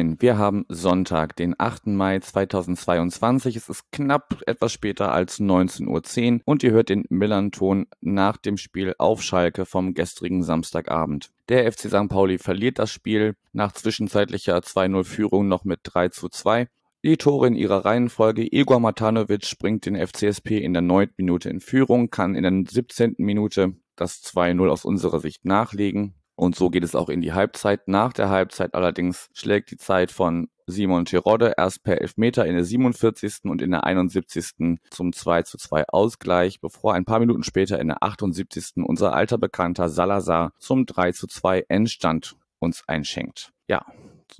Moin, wir haben Sonntag, den 8. Mai 2022. Es ist knapp etwas später als 19.10 Uhr und ihr hört den Millern-Ton nach dem Spiel auf Schalke vom gestrigen Samstagabend. Der FC St. Pauli verliert das Spiel nach zwischenzeitlicher 2-0-Führung noch mit 3 zu 2. Die Tore in ihrer Reihenfolge. Igor Matanovic bringt den FCSP in der 9. Minute in Führung, kann in der 17. Minute das 2-0 aus unserer Sicht nachlegen. Und so geht es auch in die Halbzeit. Nach der Halbzeit allerdings schlägt die Zeit von Simon Terodde erst per Elfmeter in der 47. und in der 71. zum 2 zu 2 Ausgleich, bevor ein paar Minuten später in der 78. unser alter Bekannter Salazar zum 3 zu 2 Endstand uns einschenkt. Ja,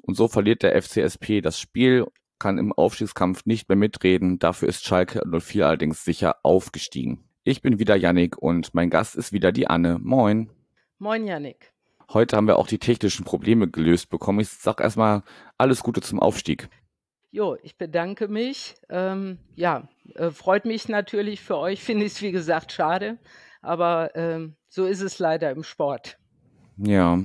und so verliert der FCSP das Spiel, kann im Aufstiegskampf nicht mehr mitreden, dafür ist Schalke 04 allerdings sicher aufgestiegen. Ich bin wieder Yannick und mein Gast ist wieder die Anne. Moin. Moin Yannick. Heute haben wir auch die technischen Probleme gelöst bekommen. Ich sage erstmal alles Gute zum Aufstieg. Jo, ich bedanke mich. Ähm, ja, äh, freut mich natürlich für euch. Finde ich es, wie gesagt, schade. Aber ähm, so ist es leider im Sport. Ja,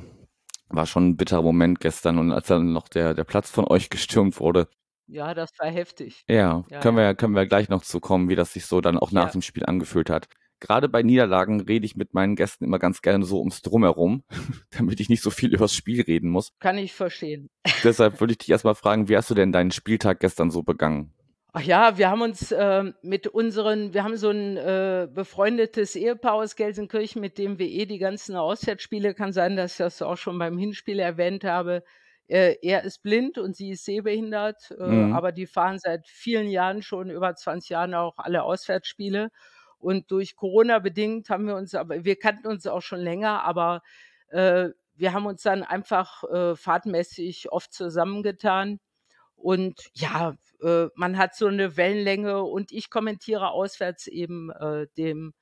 war schon ein bitterer Moment gestern und als dann noch der, der Platz von euch gestürmt wurde. Ja, das war heftig. Ja, ja können, ja. Wir, können wir gleich noch zu kommen, wie das sich so dann auch nach ja. dem Spiel angefühlt hat gerade bei Niederlagen rede ich mit meinen Gästen immer ganz gerne so ums Drumherum, damit ich nicht so viel übers Spiel reden muss. Kann ich verstehen. Deshalb würde ich dich erstmal fragen, wie hast du denn deinen Spieltag gestern so begangen? Ach ja, wir haben uns äh, mit unseren, wir haben so ein äh, befreundetes Ehepaar aus Gelsenkirchen, mit dem wir eh die ganzen Auswärtsspiele, kann sein, dass ich das auch schon beim Hinspiel erwähnt habe. Äh, er ist blind und sie ist sehbehindert, äh, mhm. aber die fahren seit vielen Jahren schon, über 20 Jahren auch alle Auswärtsspiele. Und durch Corona bedingt haben wir uns, aber wir kannten uns auch schon länger, aber äh, wir haben uns dann einfach äh, fahrtmäßig oft zusammengetan. Und ja, äh, man hat so eine Wellenlänge und ich kommentiere auswärts eben äh, dem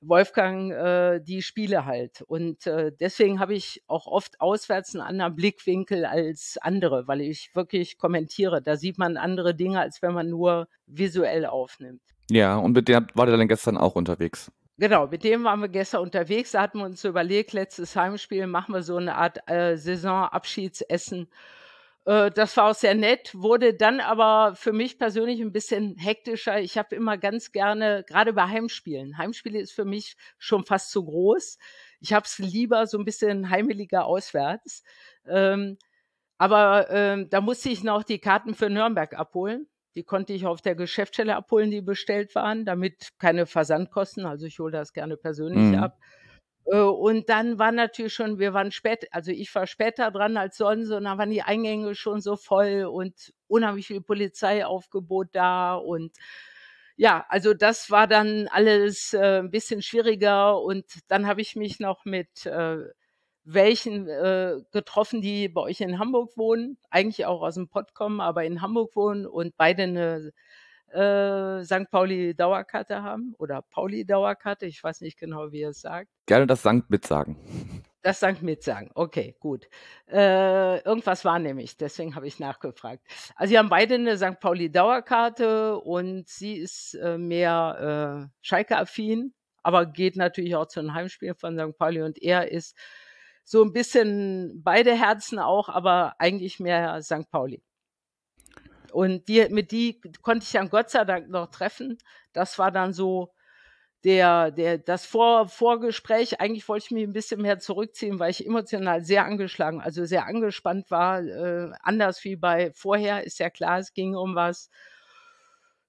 Wolfgang äh, die Spiele halt. Und äh, deswegen habe ich auch oft auswärts einen anderen Blickwinkel als andere, weil ich wirklich kommentiere. Da sieht man andere Dinge, als wenn man nur visuell aufnimmt. Ja, und mit dem war der dann gestern auch unterwegs. Genau, mit dem waren wir gestern unterwegs. Da hatten wir uns überlegt, letztes Heimspiel machen wir so eine Art äh, Saisonabschiedsessen. Äh, das war auch sehr nett, wurde dann aber für mich persönlich ein bisschen hektischer. Ich habe immer ganz gerne, gerade bei Heimspielen, Heimspiele ist für mich schon fast zu groß. Ich habe es lieber so ein bisschen heimeliger auswärts. Ähm, aber ähm, da musste ich noch die Karten für Nürnberg abholen. Die konnte ich auf der Geschäftsstelle abholen, die bestellt waren, damit keine Versandkosten. Also ich hole das gerne persönlich mhm. ab. Äh, und dann war natürlich schon, wir waren spät, also ich war später dran als sonst und dann waren die Eingänge schon so voll und unheimlich viel Polizeiaufgebot da und ja, also das war dann alles äh, ein bisschen schwieriger und dann habe ich mich noch mit äh, welchen äh, getroffen, die bei euch in Hamburg wohnen, eigentlich auch aus dem Pott kommen, aber in Hamburg wohnen und beide eine äh, St. Pauli Dauerkarte haben oder Pauli Dauerkarte, ich weiß nicht genau, wie ihr es sagt. Gerne das Sankt mitsagen. Das Sankt mitsagen, okay, gut. Äh, irgendwas war nämlich, deswegen habe ich nachgefragt. Also sie haben beide eine St. Pauli Dauerkarte und sie ist äh, mehr äh, Schalke-affin, aber geht natürlich auch zu einem Heimspiel von St. Pauli und er ist so ein bisschen beide Herzen auch, aber eigentlich mehr St. Pauli. Und die, mit die konnte ich dann Gott sei Dank noch treffen. Das war dann so der, der, das Vor, Vorgespräch. Eigentlich wollte ich mich ein bisschen mehr zurückziehen, weil ich emotional sehr angeschlagen, also sehr angespannt war. Äh, anders wie bei vorher, ist ja klar, es ging um was.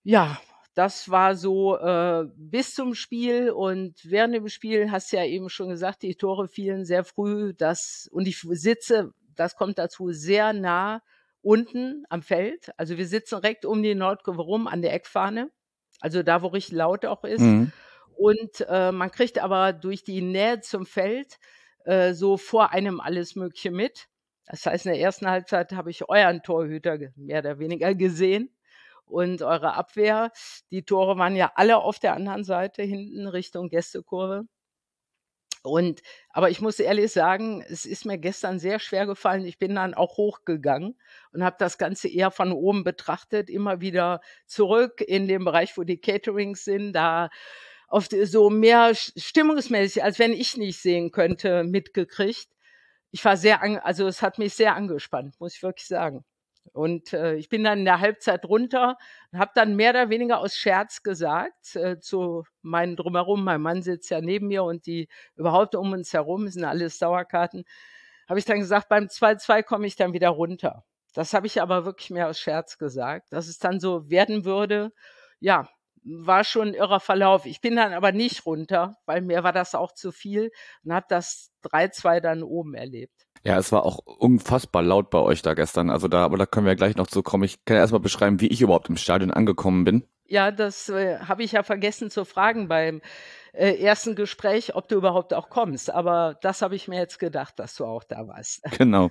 Ja, das war so äh, bis zum Spiel und während dem Spiel hast du ja eben schon gesagt, die Tore fielen sehr früh. Das und ich sitze, das kommt dazu sehr nah unten am Feld. Also wir sitzen direkt um die Nordkurve rum an der Eckfahne, also da, wo richtig laut auch ist. Mhm. Und äh, man kriegt aber durch die Nähe zum Feld äh, so vor einem alles Mögliche mit. Das heißt, in der ersten Halbzeit habe ich euren Torhüter mehr oder weniger gesehen und eure Abwehr. Die Tore waren ja alle auf der anderen Seite, hinten Richtung Gästekurve. Und, aber ich muss ehrlich sagen, es ist mir gestern sehr schwer gefallen. Ich bin dann auch hochgegangen und habe das Ganze eher von oben betrachtet, immer wieder zurück in den Bereich, wo die Caterings sind, da auf so mehr stimmungsmäßig, als wenn ich nicht sehen könnte, mitgekriegt. Ich war sehr, also es hat mich sehr angespannt, muss ich wirklich sagen. Und äh, ich bin dann in der Halbzeit runter und habe dann mehr oder weniger aus Scherz gesagt äh, zu meinen drumherum, mein Mann sitzt ja neben mir und die überhaupt um uns herum sind alles Dauerkarten, habe ich dann gesagt, beim 2-2 komme ich dann wieder runter. Das habe ich aber wirklich mehr aus Scherz gesagt, dass es dann so werden würde. Ja, war schon ein irrer Verlauf. Ich bin dann aber nicht runter, weil mir war das auch zu viel und habe das 3-2 dann oben erlebt. Ja, es war auch unfassbar laut bei euch da gestern. Also da, aber da können wir ja gleich noch zu kommen. Ich kann ja erstmal beschreiben, wie ich überhaupt im Stadion angekommen bin. Ja, das äh, habe ich ja vergessen zu fragen beim äh, ersten Gespräch, ob du überhaupt auch kommst. Aber das habe ich mir jetzt gedacht, dass du auch da warst. Genau.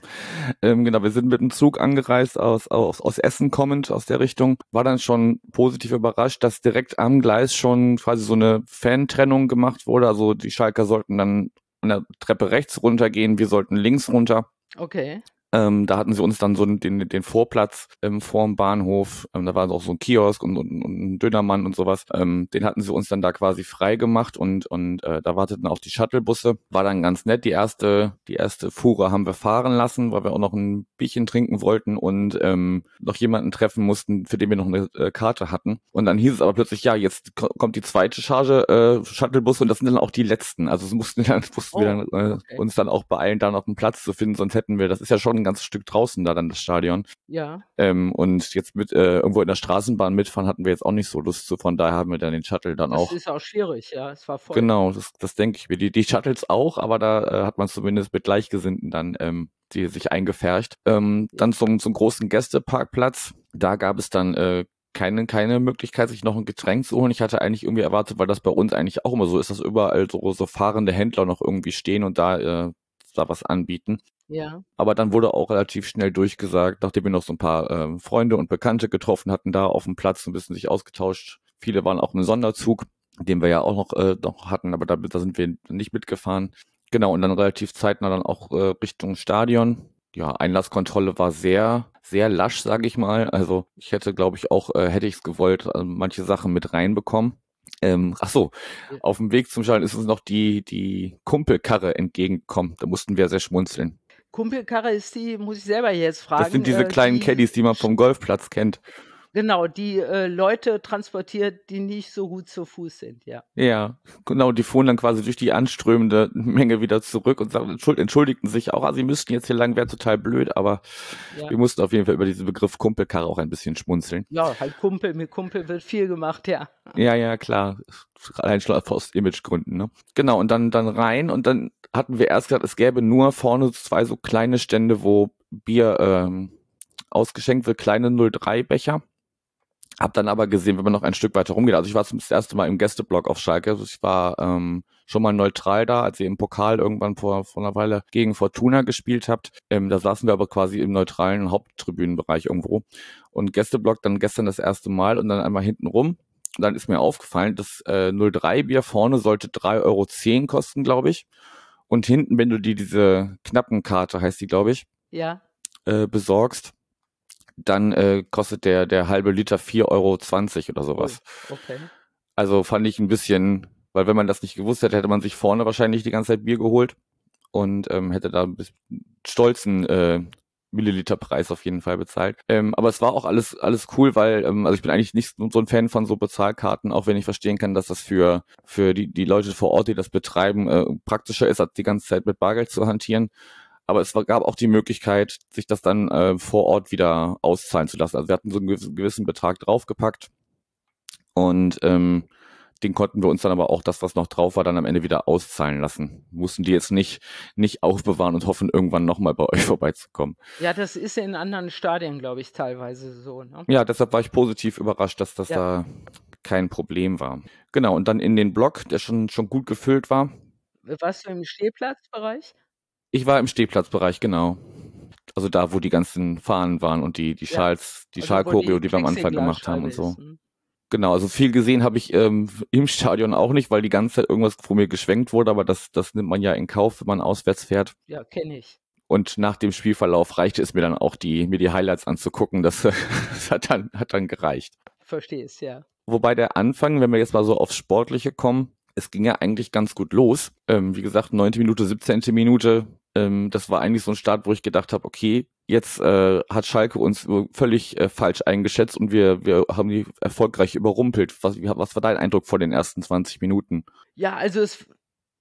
Ähm, genau, wir sind mit dem Zug angereist aus, aus, aus Essen kommend, aus der Richtung. War dann schon positiv überrascht, dass direkt am Gleis schon quasi so eine Fantrennung gemacht wurde. Also die Schalker sollten dann an der Treppe rechts runtergehen, wir sollten links runter. Okay. Ähm, da hatten sie uns dann so den, den Vorplatz ähm, vor dem Bahnhof. Ähm, da war auch so ein Kiosk und, und, und ein Dönermann und sowas. Ähm, den hatten sie uns dann da quasi frei gemacht und, und äh, da warteten auch die Shuttlebusse. War dann ganz nett. Die erste, die erste Fuhre haben wir fahren lassen, weil wir auch noch ein Bierchen trinken wollten und ähm, noch jemanden treffen mussten, für den wir noch eine äh, Karte hatten. Und dann hieß es aber plötzlich, ja, jetzt kommt die zweite Charge äh, Shuttlebusse und das sind dann auch die letzten. Also es mussten, dann, mussten oh, wir dann äh, okay. uns dann auch beeilen, da noch einen Platz zu finden, sonst hätten wir, das ist ja schon ein ganzes Stück draußen da dann das Stadion. Ja. Ähm, und jetzt mit äh, irgendwo in der Straßenbahn mitfahren hatten wir jetzt auch nicht so Lust zu. Von daher haben wir dann den Shuttle dann das auch. Das ist auch schwierig, ja. Es war voll. Genau, das, das denke ich mir. Die, die Shuttles auch, aber da äh, hat man zumindest mit Gleichgesinnten dann ähm, die sich eingefercht. Ähm, ja. Dann zum, zum großen Gästeparkplatz. Da gab es dann äh, keine, keine Möglichkeit, sich noch ein Getränk zu holen. Ich hatte eigentlich irgendwie erwartet, weil das bei uns eigentlich auch immer so ist, dass überall so, so fahrende Händler noch irgendwie stehen und da, äh, da was anbieten. Ja. Aber dann wurde auch relativ schnell durchgesagt, nachdem wir noch so ein paar äh, Freunde und Bekannte getroffen hatten, da auf dem Platz ein bisschen sich ausgetauscht. Viele waren auch im Sonderzug, den wir ja auch noch, äh, noch hatten, aber da, da sind wir nicht mitgefahren. Genau, und dann relativ zeitnah dann auch äh, Richtung Stadion. Ja, Einlasskontrolle war sehr, sehr lasch, sage ich mal. Also ich hätte, glaube ich, auch, äh, hätte ich es gewollt, äh, manche Sachen mit reinbekommen. Ähm, ach so, auf dem Weg zum Stadion ist uns noch die, die Kumpelkarre entgegengekommen. Da mussten wir sehr schmunzeln. Kumpelkarre ist die, muss ich selber jetzt fragen. Das sind diese äh, kleinen die, Caddies, die man vom Golfplatz kennt. Genau, die äh, Leute transportiert, die nicht so gut zu Fuß sind, ja. Ja, genau, die fuhren dann quasi durch die anströmende Menge wieder zurück und sagten, entschuldigten sich auch, ah, sie müssten jetzt hier lang, wäre total blöd, aber ja. wir mussten auf jeden Fall über diesen Begriff Kumpelkarre auch ein bisschen schmunzeln. Ja, halt Kumpel, mit Kumpel wird viel gemacht, ja. Ja, ja, klar. Allein schon aus Imagegründen, ne? Genau, und dann, dann rein und dann hatten wir erst gesagt, es gäbe nur vorne zwei so kleine Stände, wo Bier ähm, ausgeschenkt wird, kleine 03-Becher. Hab dann aber gesehen, wenn man noch ein Stück weiter rumgeht, also ich war zum erste Mal im Gästeblock auf Schalke, also ich war ähm, schon mal neutral da, als ihr im Pokal irgendwann vor, vor einer Weile gegen Fortuna gespielt habt. Ähm, da saßen wir aber quasi im neutralen Haupttribünenbereich irgendwo. Und Gästeblock dann gestern das erste Mal und dann einmal hinten rum. Dann ist mir aufgefallen, das äh, 03 Bier vorne sollte 3,10 Euro kosten, glaube ich. Und hinten, wenn du die diese knappen Karte, heißt die, glaube ich, ja. äh, besorgst, dann äh, kostet der, der halbe Liter 4,20 Euro oder sowas. Okay. Also fand ich ein bisschen, weil wenn man das nicht gewusst hätte, hätte man sich vorne wahrscheinlich die ganze Zeit Bier geholt und ähm, hätte da ein bisschen stolzen äh, Milliliterpreis auf jeden Fall bezahlt. Ähm, aber es war auch alles alles cool, weil ähm, also ich bin eigentlich nicht so ein Fan von so Bezahlkarten, auch wenn ich verstehen kann, dass das für für die die Leute vor Ort, die das betreiben, äh, praktischer ist, als die ganze Zeit mit Bargeld zu hantieren. Aber es gab auch die Möglichkeit, sich das dann äh, vor Ort wieder auszahlen zu lassen. Also wir hatten so einen gewissen Betrag draufgepackt und ähm, den konnten wir uns dann aber auch das, was noch drauf war, dann am Ende wieder auszahlen lassen. Mussten die jetzt nicht, nicht aufbewahren und hoffen, irgendwann nochmal bei euch vorbeizukommen. Ja, das ist in anderen Stadien, glaube ich, teilweise so. Ne? Ja, deshalb war ich positiv überrascht, dass das ja. da kein Problem war. Genau, und dann in den Block, der schon, schon gut gefüllt war. Warst du im Stehplatzbereich? Ich war im Stehplatzbereich, genau. Also da, wo die ganzen Fahnen waren und die, die Schals, die also Schalchoreo, die, die wir am Anfang gemacht haben und so. Ist, hm? Genau, also viel gesehen habe ich ähm, im Stadion auch nicht, weil die ganze Zeit irgendwas vor mir geschwenkt wurde, aber das, das nimmt man ja in Kauf, wenn man auswärts fährt. Ja, kenne ich. Und nach dem Spielverlauf reichte es mir dann auch, die, mir die Highlights anzugucken. Das, das hat, dann, hat dann gereicht. Verstehe es, ja. Wobei der Anfang, wenn wir jetzt mal so aufs Sportliche kommen, es ging ja eigentlich ganz gut los. Ähm, wie gesagt, neunte Minute, 17. Minute. Ähm, das war eigentlich so ein Start, wo ich gedacht habe, okay, jetzt äh, hat Schalke uns völlig äh, falsch eingeschätzt und wir, wir haben die erfolgreich überrumpelt. Was, was war dein Eindruck vor den ersten 20 Minuten? Ja, also es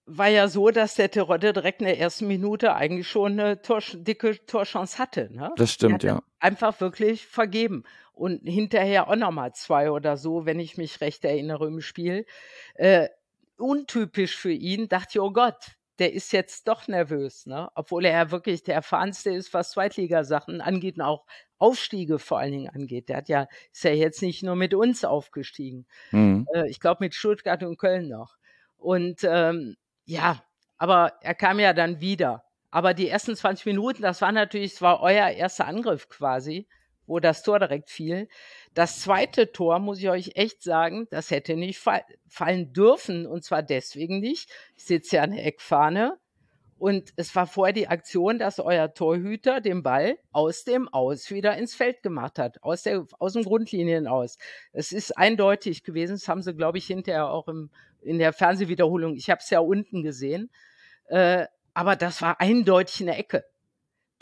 war ja so, dass der Terodde direkt in der ersten Minute eigentlich schon eine Tor, dicke Torchance hatte. Ne? Das stimmt, ja. Einfach wirklich vergeben. Und hinterher auch nochmal zwei oder so, wenn ich mich recht erinnere im Spiel. Äh, untypisch für ihn, dachte ich, oh Gott, der ist jetzt doch nervös, ne? Obwohl er ja wirklich der erfahrenste ist, was Zweitligasachen angeht und auch Aufstiege vor allen Dingen angeht. Der hat ja, ist ja jetzt nicht nur mit uns aufgestiegen. Mhm. Äh, ich glaube mit Stuttgart und Köln noch. Und ähm, ja, aber er kam ja dann wieder. Aber die ersten 20 Minuten, das war natürlich, es war euer erster Angriff quasi, wo das Tor direkt fiel. Das zweite Tor, muss ich euch echt sagen, das hätte nicht fallen dürfen. Und zwar deswegen nicht. Ich sitze ja an der Eckfahne. Und es war vorher die Aktion, dass euer Torhüter den Ball aus dem Aus wieder ins Feld gemacht hat, aus, der, aus dem Grundlinien aus. Es ist eindeutig gewesen, das haben sie, glaube ich, hinterher auch im in der Fernsehwiederholung. Ich habe es ja unten gesehen. Äh, aber das war eindeutig eine Ecke.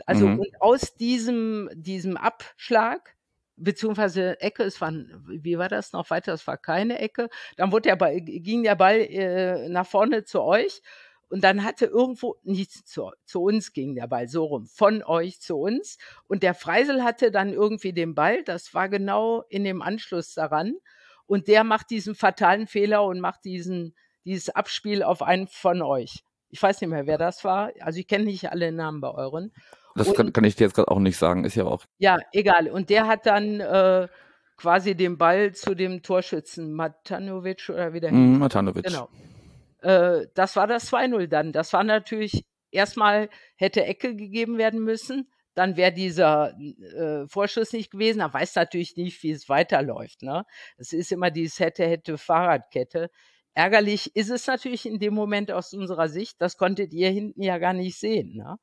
Also mhm. und aus diesem, diesem Abschlag, beziehungsweise Ecke, es war, wie war das noch weiter? Es war keine Ecke. Dann wurde der Ball, ging der Ball äh, nach vorne zu euch und dann hatte irgendwo nichts zu, zu uns ging der Ball so rum, von euch zu uns. Und der Freisel hatte dann irgendwie den Ball, das war genau in dem Anschluss daran. Und der macht diesen fatalen Fehler und macht diesen, dieses Abspiel auf einen von euch. Ich weiß nicht mehr, wer das war. Also ich kenne nicht alle Namen bei euren. Das und, kann, kann, ich dir jetzt gerade auch nicht sagen, ist ja auch. Ja, egal. Und der hat dann äh, quasi den Ball zu dem Torschützen Matanovic oder wie der mm, Matanovic. Genau. Äh, das war das 2-0 dann. Das war natürlich erstmal hätte Ecke gegeben werden müssen dann wäre dieser äh, Vorschuss nicht gewesen. Er weiß natürlich nicht, wie es weiterläuft. Ne? Es ist immer dieses hätte, hätte Fahrradkette. Ärgerlich ist es natürlich in dem Moment aus unserer Sicht. Das konntet ihr hinten ja gar nicht sehen. Ne?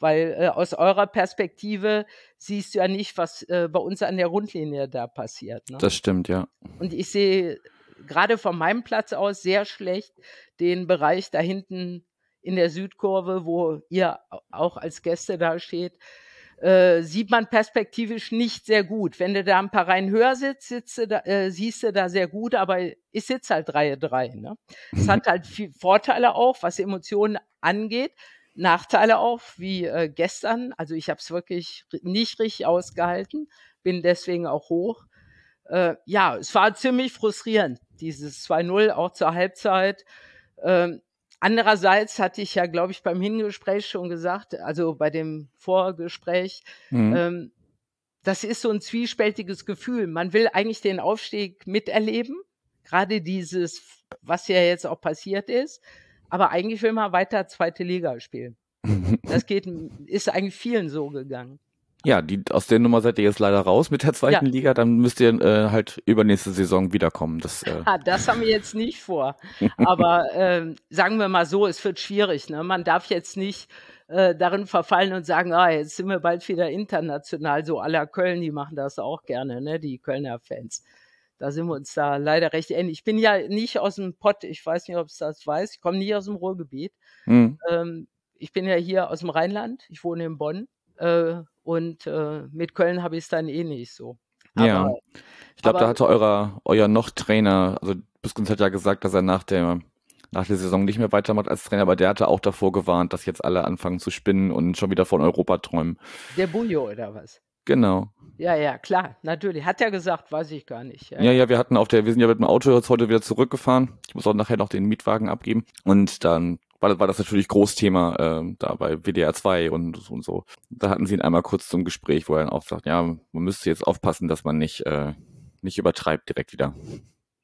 Weil äh, aus eurer Perspektive siehst du ja nicht, was äh, bei uns an der Rundlinie da passiert. Ne? Das stimmt, ja. Und ich sehe gerade von meinem Platz aus sehr schlecht den Bereich da hinten in der Südkurve, wo ihr auch als Gäste da steht äh, sieht man perspektivisch nicht sehr gut. Wenn du da ein paar Reihen höher sitzt, sitzt du da, äh, siehst du da sehr gut, aber ich sitze halt Reihe drei. Ne? Es hat halt viel Vorteile auch, was Emotionen angeht. Nachteile auch, wie äh, gestern. Also ich habe es wirklich nicht richtig ausgehalten, bin deswegen auch hoch. Äh, ja, es war ziemlich frustrierend, dieses 2-0 auch zur Halbzeit. Ähm, Andererseits hatte ich ja, glaube ich, beim Hingespräch schon gesagt, also bei dem Vorgespräch, mhm. ähm, das ist so ein zwiespältiges Gefühl. Man will eigentlich den Aufstieg miterleben, gerade dieses, was ja jetzt auch passiert ist, aber eigentlich will man weiter zweite Liga spielen. Das geht, ist eigentlich vielen so gegangen. Ja, die, aus der Nummer seid ihr jetzt leider raus mit der zweiten ja. Liga. Dann müsst ihr äh, halt übernächste Saison wiederkommen. Das, äh das haben wir jetzt nicht vor. Aber äh, sagen wir mal so, es wird schwierig. Ne? Man darf jetzt nicht äh, darin verfallen und sagen, ah, jetzt sind wir bald wieder international. So aller Köln, die machen das auch gerne, ne? die Kölner Fans. Da sind wir uns da leider recht ähnlich. Ich bin ja nicht aus dem Pott, ich weiß nicht, ob es das weiß. Ich komme nie aus dem Ruhrgebiet. Mhm. Ähm, ich bin ja hier aus dem Rheinland. Ich wohne in Bonn. Äh, und äh, mit Köln habe ich es dann eh nicht so. Aber, ja, ich glaube, da hatte euer, euer Noch-Trainer, also Büskens hat ja gesagt, dass er nach der, nach der Saison nicht mehr weitermacht als Trainer, aber der hatte auch davor gewarnt, dass jetzt alle anfangen zu spinnen und schon wieder von Europa träumen. Der Bujo oder was? Genau. Ja, ja, klar, natürlich. Hat er gesagt, weiß ich gar nicht. Ja, ja, ja wir hatten auf der, wir sind ja mit dem Auto jetzt heute wieder zurückgefahren. Ich muss auch nachher noch den Mietwagen abgeben. Und dann war, war das natürlich Großthema äh, da bei WDR 2 und, und so. Da hatten sie ihn einmal kurz zum Gespräch, wo er dann auch sagt, ja, man müsste jetzt aufpassen, dass man nicht, äh, nicht übertreibt direkt wieder.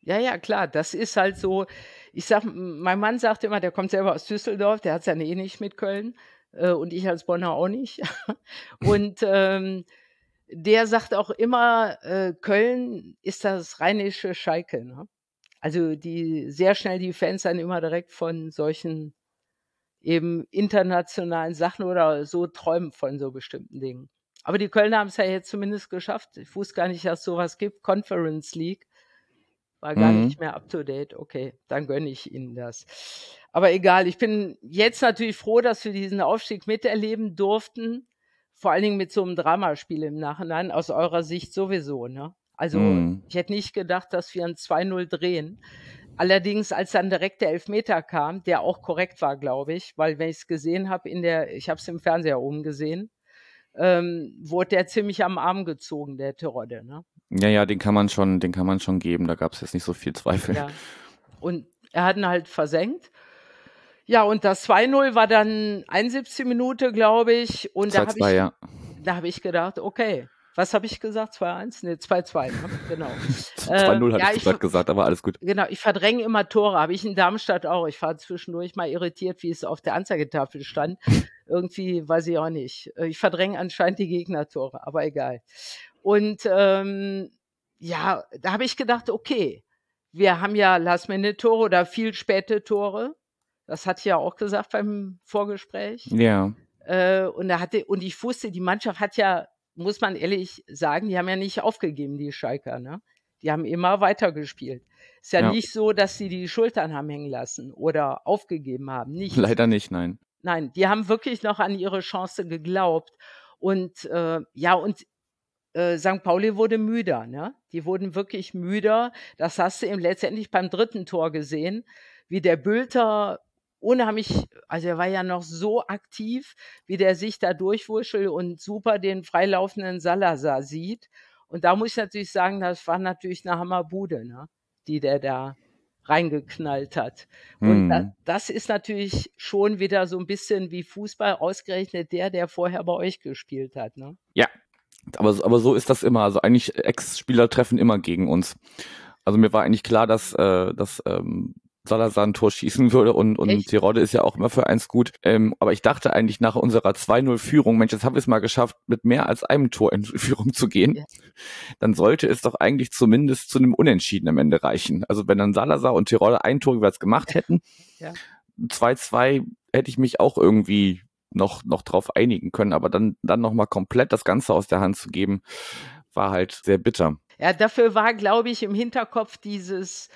Ja, ja, klar, das ist halt so. Ich sag, mein Mann sagt immer, der kommt selber aus Düsseldorf, der hat es ja eh nicht mit Köln äh, und ich als Bonner auch nicht. und ähm, der sagt auch immer, äh, Köln ist das rheinische Schalke. Ne? Also die sehr schnell die Fans dann immer direkt von solchen eben internationalen Sachen oder so träumen von so bestimmten Dingen. Aber die Kölner haben es ja jetzt zumindest geschafft. Ich wusste gar nicht, dass es sowas gibt. Conference League. War gar Mhm. nicht mehr up to date. Okay, dann gönne ich Ihnen das. Aber egal, ich bin jetzt natürlich froh, dass wir diesen Aufstieg miterleben durften. Vor allen Dingen mit so einem Dramaspiel im Nachhinein, aus eurer Sicht sowieso, ne? Also, Mhm. ich hätte nicht gedacht, dass wir ein 2-0 drehen. Allerdings, als dann direkt der Elfmeter kam, der auch korrekt war, glaube ich, weil wenn ich es gesehen habe in der, ich habe es im Fernseher oben gesehen, ähm, wurde der ziemlich am Arm gezogen, der Terodde, ne? Ja, ja, den kann man schon, den kann man schon geben. Da gab es jetzt nicht so viel Zweifel. Ja. Und er hat ihn halt versenkt. Ja, und das 2-0 war dann 71 Minute, glaube ich. Und da habe 2-2, ich, ja. da habe ich gedacht, okay, was habe ich gesagt? 2-1? Nee, 2-2, ne? genau. 2-0 Ähm, ja, hattest ich gerade gesagt, aber alles gut. Genau, ich verdränge immer Tore. Habe ich in Darmstadt auch. Ich war zwischendurch mal irritiert, wie es auf der Anzeigetafel stand. Irgendwie weiß ich auch nicht. Äh, Ich verdränge anscheinend die Gegnertore, aber egal. Und ähm, ja, da habe ich gedacht, okay, wir haben ja Last-Minute-Tore oder viel späte Tore. Das hatte ich ja auch gesagt beim Vorgespräch. Ja. Äh, und da hatte, und ich wusste, die Mannschaft hat ja, muss man ehrlich sagen, die haben ja nicht aufgegeben, die Schalker, ne? Die haben immer weitergespielt. Ist ja, Ja. nicht so, dass sie die Schultern haben hängen lassen oder aufgegeben haben. Nicht. Leider nicht, nein. Nein, die haben wirklich noch an ihre Chance geglaubt. Und äh, ja, und äh, St. Pauli wurde müder, ne? Die wurden wirklich müder. Das hast du eben letztendlich beim dritten Tor gesehen, wie der Bülter unheimlich, also er war ja noch so aktiv, wie der sich da durchwurschtelt und super den freilaufenden Salazar sieht. Und da muss ich natürlich sagen, das war natürlich eine Hammerbude, ne? Die der da reingeknallt hat. Und Mhm. das ist natürlich schon wieder so ein bisschen wie Fußball ausgerechnet der, der vorher bei euch gespielt hat, ne? Aber, aber so ist das immer. Also eigentlich Ex-Spieler treffen immer gegen uns. Also mir war eigentlich klar, dass, äh, dass ähm, Salazar ein Tor schießen würde und, und Echt? Tirode ist ja auch immer für eins gut. Ähm, aber ich dachte eigentlich nach unserer 2-0-Führung, Mensch, jetzt haben wir es mal geschafft, mit mehr als einem Tor in Führung zu gehen. Ja. Dann sollte es doch eigentlich zumindest zu einem Unentschieden am Ende reichen. Also wenn dann Salazar und Tirode ein Tor jeweils gemacht hätten, Ja. 2-2 hätte ich mich auch irgendwie noch, noch drauf einigen können. Aber dann, dann nochmal komplett das Ganze aus der Hand zu geben, war halt sehr bitter. Ja, dafür war, glaube ich, im Hinterkopf dieses,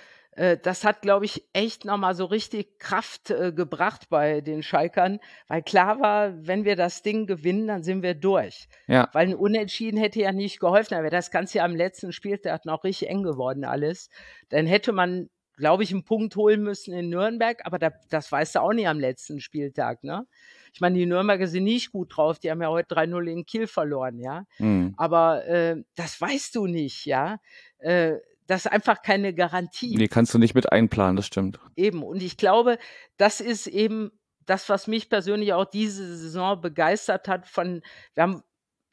das hat, glaube ich, echt nochmal so richtig Kraft äh, gebracht bei den Schalkern, weil klar war, wenn wir das Ding gewinnen, dann sind wir durch. Ja, Weil ein Unentschieden hätte ja nicht geholfen, aber das Ganze ja am letzten Spieltag noch richtig eng geworden alles. Dann hätte man, glaube ich, einen Punkt holen müssen in Nürnberg, aber da, das weißt du auch nicht am letzten Spieltag, ne? Ich meine, die Nürnberger sind nicht gut drauf, die haben ja heute 3-0 in Kiel verloren, ja. hm. Aber äh, das weißt du nicht, ja. Äh, das ist einfach keine Garantie. nee, kannst du nicht mit einplanen, das stimmt. Eben. Und ich glaube, das ist eben das, was mich persönlich auch diese Saison begeistert hat, von, wir haben,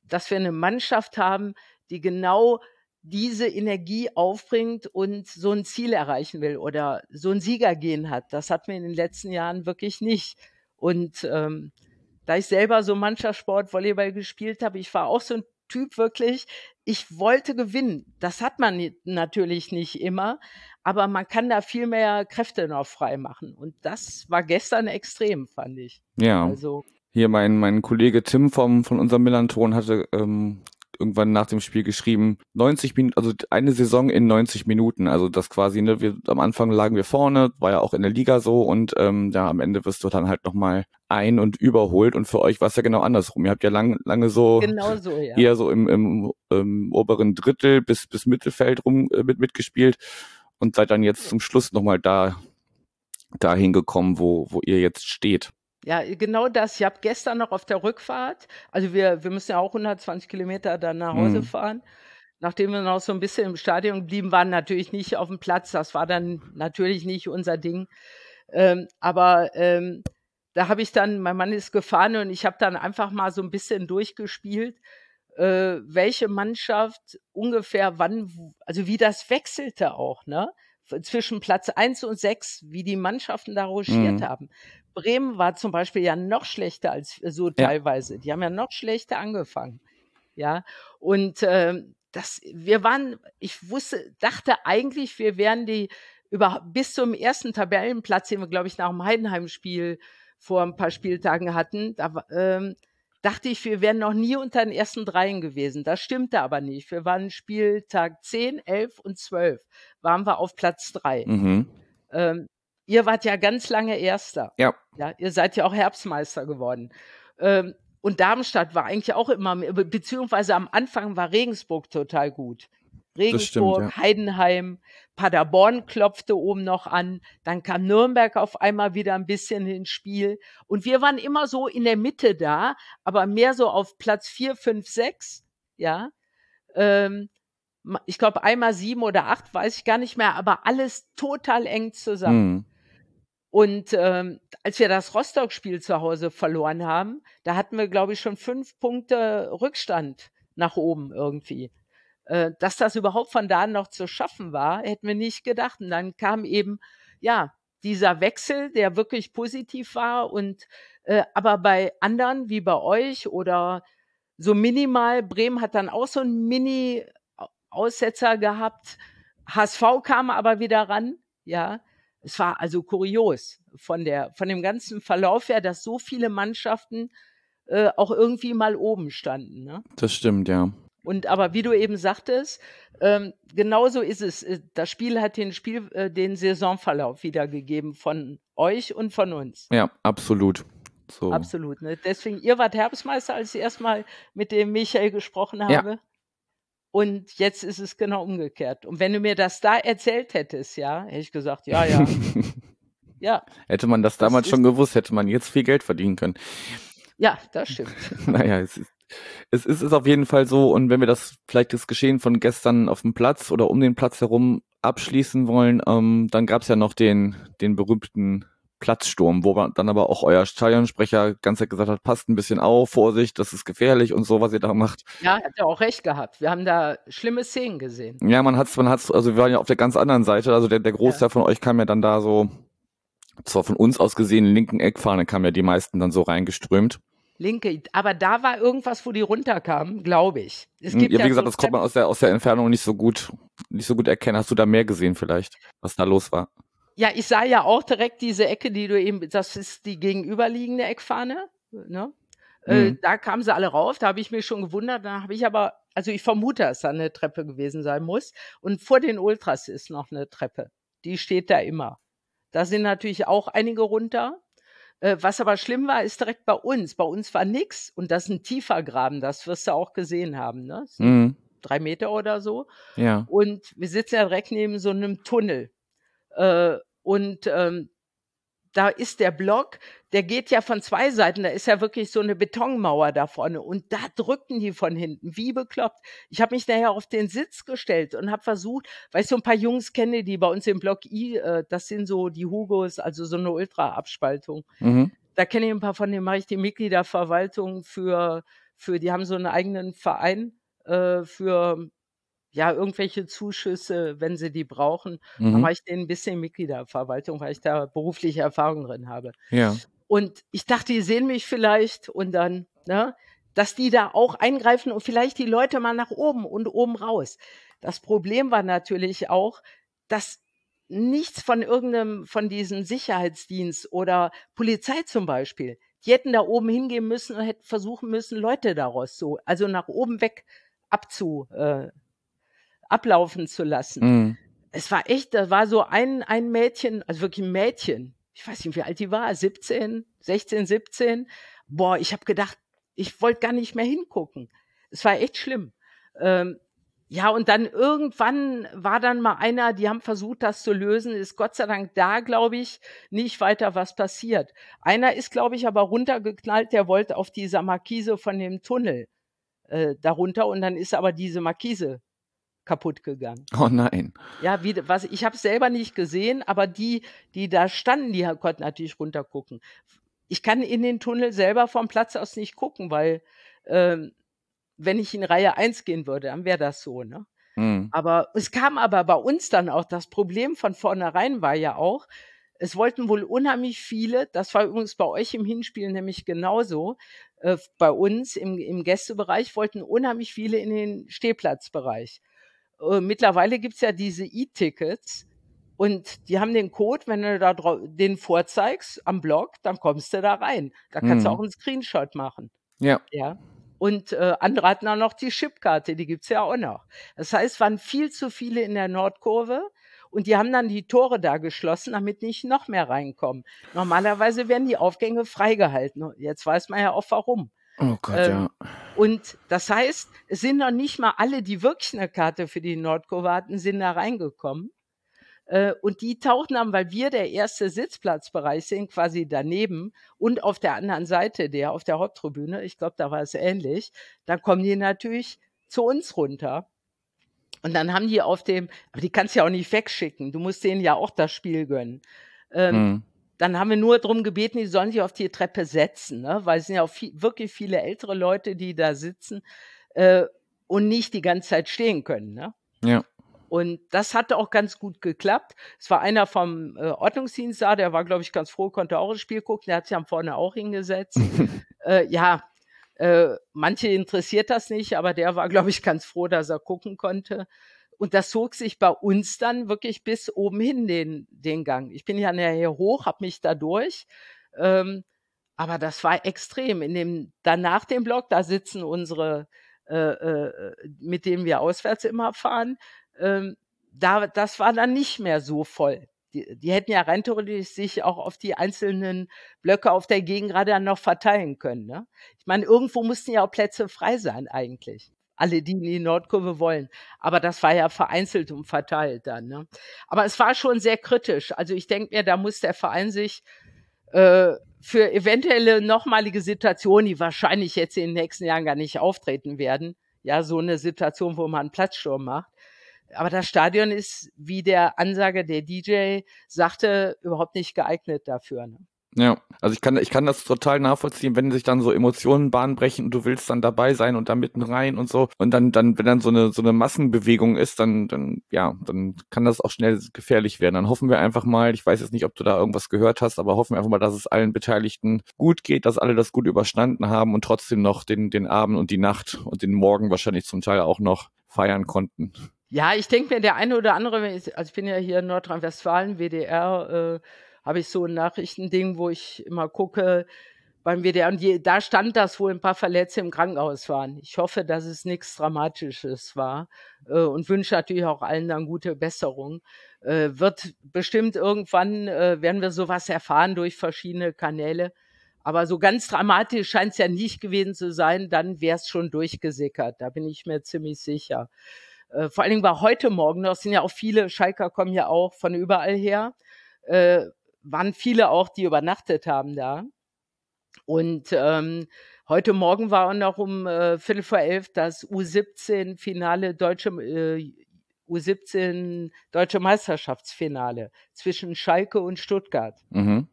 dass wir eine Mannschaft haben, die genau diese Energie aufbringt und so ein Ziel erreichen will oder so ein Siegergehen hat. Das hatten wir in den letzten Jahren wirklich nicht. Und ähm, da ich selber so Mannschaftssport, Volleyball gespielt habe, ich war auch so ein Typ wirklich, ich wollte gewinnen. Das hat man natürlich nicht immer, aber man kann da viel mehr Kräfte noch frei machen. Und das war gestern extrem, fand ich. Ja. Also, Hier mein, mein Kollege Tim vom, von unserem Millanton hatte ähm, irgendwann nach dem Spiel geschrieben, 90 Minuten, also eine Saison in 90 Minuten. Also das quasi, ne, wir am Anfang lagen wir vorne, war ja auch in der Liga so und ähm, ja, am Ende wirst du dann halt nochmal ein- und überholt und für euch war es ja genau andersrum. Ihr habt ja lang, lange so genau so, ja. eher so im, im, im oberen Drittel bis, bis Mittelfeld rum äh, mit, mitgespielt und seid dann jetzt zum Schluss nochmal da dahin gekommen, wo, wo ihr jetzt steht. Ja, genau das. Ich habe gestern noch auf der Rückfahrt, also wir, wir müssen ja auch 120 Kilometer dann nach Hause Mhm. fahren. Nachdem wir noch so ein bisschen im Stadion geblieben waren, natürlich nicht auf dem Platz. Das war dann natürlich nicht unser Ding. Ähm, aber ähm, da habe ich dann, mein Mann ist gefahren und ich habe dann einfach mal so ein bisschen durchgespielt, äh, welche Mannschaft ungefähr wann, also wie das wechselte auch, ne? Zwischen Platz eins und sechs, wie die Mannschaften da rochiert Mhm. haben. Bremen war zum Beispiel ja noch schlechter als äh, so Ja. teilweise. Die haben ja noch schlechter angefangen. Ja, und ähm, das, wir waren, ich wusste, dachte eigentlich, wir wären die über bis zum ersten Tabellenplatz, den wir, glaube ich, nach dem Heidenheim-Spiel vor ein paar Spieltagen hatten, da ähm, dachte ich, wir wären noch nie unter den ersten dreien gewesen. Das stimmte aber nicht. Wir waren Spieltag 10, 11 und 12, waren wir auf Platz drei. Mhm. Ähm, ihr wart ja ganz lange Erster. Ja. Ja, ihr seid ja auch Herbstmeister geworden. Ähm, und Darmstadt war eigentlich auch immer, beziehungsweise am Anfang war Regensburg total gut. Regensburg, stimmt, ja. Heidenheim, Paderborn klopfte oben noch an, dann kam Nürnberg auf einmal wieder ein bisschen ins Spiel und wir waren immer so in der Mitte da, aber mehr so auf Platz vier, fünf, sechs, ja. Ähm, ich glaube einmal sieben oder acht, weiß ich gar nicht mehr, aber alles total eng zusammen. Mhm. Und ähm, als wir das Rostock-Spiel zu Hause verloren haben, da hatten wir, glaube ich, schon fünf Punkte Rückstand nach oben irgendwie. Äh, dass das überhaupt von da noch zu schaffen war, hätten wir nicht gedacht. Und dann kam eben, ja, dieser Wechsel, der wirklich positiv war. Und äh, aber bei anderen wie bei euch oder so minimal, Bremen hat dann auch so einen Mini-Aussetzer gehabt. HSV kam aber wieder ran, ja. Es war also kurios von der, von dem ganzen Verlauf her, dass so viele Mannschaften äh, auch irgendwie mal oben standen. Ne? Das stimmt, ja. Und aber wie du eben sagtest, ähm, genauso ist es. Äh, das Spiel hat den Spiel, äh, den Saisonverlauf wiedergegeben von euch und von uns. Ja, absolut. So. Absolut. Ne? Deswegen, ihr wart Herbstmeister, als ich erstmal mit dem Michael gesprochen habe. Ja. Und jetzt ist es genau umgekehrt. Und wenn du mir das da erzählt hättest, ja, hätte ich gesagt, ja, ja. ja. Hätte man das damals schon gewusst, hätte man jetzt viel Geld verdienen können. Ja, das stimmt. Naja, es ist, es ist es auf jeden Fall so. Und wenn wir das vielleicht das Geschehen von gestern auf dem Platz oder um den Platz herum abschließen wollen, ähm, dann gab es ja noch den, den berühmten Platzsturm, wo man dann aber auch euer Stadionsprecher ganz gesagt hat, passt ein bisschen auf, Vorsicht, das ist gefährlich und so, was ihr da macht. Ja, hat er auch recht gehabt. Wir haben da schlimme Szenen gesehen. Ja, man hat's, man hat's, also wir waren ja auf der ganz anderen Seite, also der, der Großteil von euch kam ja dann da so, zwar von uns aus gesehen, linken Eckfahne kamen ja die meisten dann so reingeströmt. Linke, aber da war irgendwas, wo die runterkamen, glaube ich. Es Hm, gibt Ja, wie ja gesagt, so das konnte man aus der, aus der Entfernung nicht so gut, nicht so gut erkennen. Hast du da mehr gesehen vielleicht, was da los war? Ja, ich sah ja auch direkt diese Ecke, die du eben, das ist die gegenüberliegende Eckfahne. Ne? Äh, Mhm. da kamen sie alle rauf, da habe ich mich schon gewundert. Da habe ich aber, also ich vermute, dass da eine Treppe gewesen sein muss. Und vor den Ultras ist noch eine Treppe. Die steht da immer. Da sind natürlich auch einige runter. Äh, was aber schlimm war, ist direkt bei uns. Bei uns war nix und das ist ein tiefer Graben, das wirst du auch gesehen haben, ne? Mhm. Drei Meter oder so. Ja. Und wir sitzen ja direkt neben so einem Tunnel. Äh, und ähm, da ist der Block, der geht ja von zwei Seiten, da ist ja wirklich so eine Betonmauer da vorne und da drückten die von hinten, wie bekloppt. Ich habe mich nachher auf den Sitz gestellt und habe versucht, weil ich so ein paar Jungs kenne, die bei uns im Block I, äh, das sind so die Hugos, also so eine Ultra-Abspaltung. Mhm. Da kenne ich ein paar von denen, mache ich die Mitgliederverwaltung für, für, die haben so einen eigenen Verein äh, für ja, irgendwelche Zuschüsse, wenn sie die brauchen. Da Mhm. mache ich denen ein bisschen Mitgliederverwaltung, weil ich da berufliche Erfahrung drin habe. Ja. Und ich dachte, die sehen mich vielleicht und dann, ne, dass die da auch eingreifen und vielleicht die Leute mal nach oben und oben raus. Das Problem war natürlich auch, dass nichts von irgendeinem, von diesem Sicherheitsdienst oder Polizei zum Beispiel, die hätten da oben hingehen müssen und hätten versuchen müssen, Leute daraus so, also nach oben weg abzu, äh, ablaufen zu lassen Mhm. es war echt, da war so ein, ein Mädchen, also wirklich ein Mädchen, ich weiß nicht, wie alt die war, 17, 16, 17. Boah, ich habe gedacht, ich wollte gar nicht mehr hingucken. Es war echt schlimm. Ähm, ja, und dann irgendwann war dann mal einer, die haben versucht, das zu lösen, ist Gott sei Dank da, glaube ich, nicht weiter was passiert. Einer ist, glaube ich, aber runtergeknallt, der wollte auf dieser Markise von dem Tunnel äh, darunter und dann ist aber diese Markise kaputt gegangen. Oh nein. Ja, wie, was, ich habe es selber nicht gesehen, aber die, die da standen, die konnten natürlich runtergucken. Ich kann in den Tunnel selber vom Platz aus nicht gucken, weil ähm, wenn ich in Reihe 1 gehen würde, dann wäre das so, ne? Mhm. Aber es kam aber bei uns dann auch, das Problem von vornherein war ja auch, es wollten wohl unheimlich viele, das war übrigens bei euch im Hinspiel nämlich genauso, äh, bei uns im, im Gästebereich wollten unheimlich viele in den Stehplatzbereich. Äh, mittlerweile gibt's ja diese E-Tickets und die haben den Code, wenn du da den vorzeigst am Blog, dann kommst du da rein. Da kannst mhm. du auch einen Screenshot machen. Ja. Ja. Und äh, andere hatten auch noch die Chipkarte, die gibt's ja auch noch. Das heißt, waren viel zu viele in der Nordkurve und die haben dann die Tore da geschlossen, damit nicht noch mehr reinkommen. Normalerweise werden die Aufgänge freigehalten. Jetzt weiß man ja auch warum. Oh Gott, ähm, ja. Und das heißt, es sind noch nicht mal alle, die wirklich eine Karte für die Nordkurve hatten, sind da reingekommen. Äh, und die tauchen dann, weil wir der erste Sitzplatzbereich sind, quasi daneben und auf der anderen Seite, der auf der Haupttribüne, ich glaube, da war es ähnlich, dann kommen die natürlich zu uns runter. Und dann haben die auf dem, aber die kannst du ja auch nicht wegschicken. Du musst denen ja auch das Spiel gönnen. Ähm, hm. Dann haben wir nur darum gebeten, die sollen sich auf die Treppe setzen, ne? weil es sind ja auch viel, wirklich viele ältere Leute, die da sitzen äh, und nicht die ganze Zeit stehen können. Ne? Ja. Und das hatte auch ganz gut geklappt. Es war einer vom äh, Ordnungsdienst da, der war, glaube ich, ganz froh, konnte auch das Spiel gucken. Der hat sich am vorne auch hingesetzt. äh, ja, äh, manche interessiert das nicht, aber der war, glaube ich, ganz froh, dass er gucken konnte. Und das zog sich bei uns dann wirklich bis oben hin den, den Gang. Ich bin ja nachher hoch, habe mich da durch. Ähm, aber das war extrem. In dem, danach dem Block, da sitzen unsere, äh, äh, mit denen wir auswärts immer fahren, ähm, da, das war dann nicht mehr so voll. Die, die hätten ja rein theoretisch sich auch auf die einzelnen Blöcke auf der Gegengrade dann noch verteilen können. Ne? Ich meine, irgendwo mussten ja auch Plätze frei sein eigentlich. Alle, die in die Nordkurve wollen. Aber das war ja vereinzelt und verteilt dann. Ne? Aber es war schon sehr kritisch. Also ich denke mir, da muss der Verein sich äh, für eventuelle nochmalige Situationen, die wahrscheinlich jetzt in den nächsten Jahren gar nicht auftreten werden, ja, so eine Situation, wo man einen Platzsturm macht, aber das Stadion ist, wie der Ansager der DJ sagte, überhaupt nicht geeignet dafür. Ne? Ja, also ich kann, ich kann das total nachvollziehen, wenn sich dann so Emotionen Bahn brechen und du willst dann dabei sein und da mitten rein und so. Und dann, dann, wenn dann so eine, so eine Massenbewegung ist, dann, dann, ja, dann kann das auch schnell gefährlich werden. Dann hoffen wir einfach mal, ich weiß jetzt nicht, ob du da irgendwas gehört hast, aber hoffen wir einfach mal, dass es allen Beteiligten gut geht, dass alle das gut überstanden haben und trotzdem noch den, den Abend und die Nacht und den Morgen wahrscheinlich zum Teil auch noch feiern konnten. Ja, ich denke mir, der eine oder andere, also ich bin ja hier in Nordrhein-Westfalen, WDR, äh, habe ich so ein Nachrichtending, wo ich immer gucke beim WDR und je, da stand, dass wohl ein paar Verletzte im Krankenhaus waren. Ich hoffe, dass es nichts Dramatisches war äh, und wünsche natürlich auch allen dann gute Besserung. Äh, wird bestimmt irgendwann, äh, werden wir sowas erfahren durch verschiedene Kanäle. Aber so ganz dramatisch scheint es ja nicht gewesen zu sein, dann wäre es schon durchgesickert. Da bin ich mir ziemlich sicher. Äh, vor allen Dingen war heute Morgen, das sind ja auch viele, Schalker kommen ja auch von überall her, äh, waren viele auch, die übernachtet haben da. Und ähm, heute Morgen war auch noch um äh, Viertel vor elf das U17-Finale deutsche äh, U17 deutsche Meisterschaftsfinale zwischen Schalke und Stuttgart. Mhm.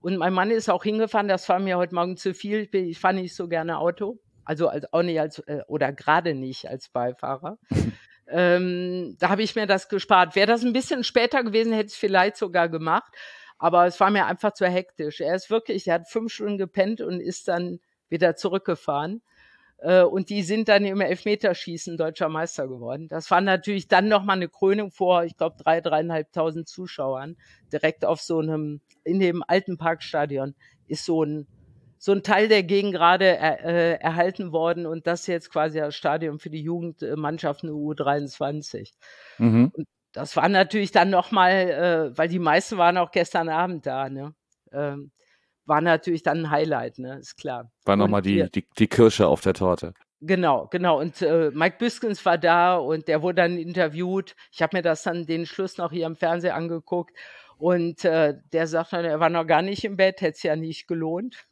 Und mein Mann ist auch hingefahren, das war mir heute Morgen zu viel. Ich fahre nicht so gerne Auto. Also als, auch nicht als, äh, oder gerade nicht als Beifahrer. ähm, da habe ich mir das gespart. Wäre das ein bisschen später gewesen, hätte ich es vielleicht sogar gemacht. Aber es war mir einfach zu hektisch. Er ist wirklich, er hat fünf Stunden gepennt und ist dann wieder zurückgefahren. Äh, und die sind dann im Elfmeterschießen deutscher Meister geworden. Das war natürlich dann nochmal eine Krönung vor, ich glaube, drei, dreieinhalbtausend Zuschauern. Direkt auf so einem, in dem alten Parkstadion ist so ein so ein Teil der Gegend gerade er, äh, erhalten worden und das jetzt quasi das Stadion für die Jugendmannschaften U23. Mhm. Und das war natürlich dann nochmal, äh, weil die meisten waren auch gestern Abend da, ne? Ähm, war natürlich dann ein Highlight, ne? Ist klar. War nochmal die, die, die Kirsche auf der Torte. Genau, genau. Und äh, Mike Biskins war da und der wurde dann interviewt. Ich habe mir das dann den Schluss noch hier im Fernsehen angeguckt. Und äh, der sagt dann, er war noch gar nicht im Bett, hätte es ja nicht gelohnt.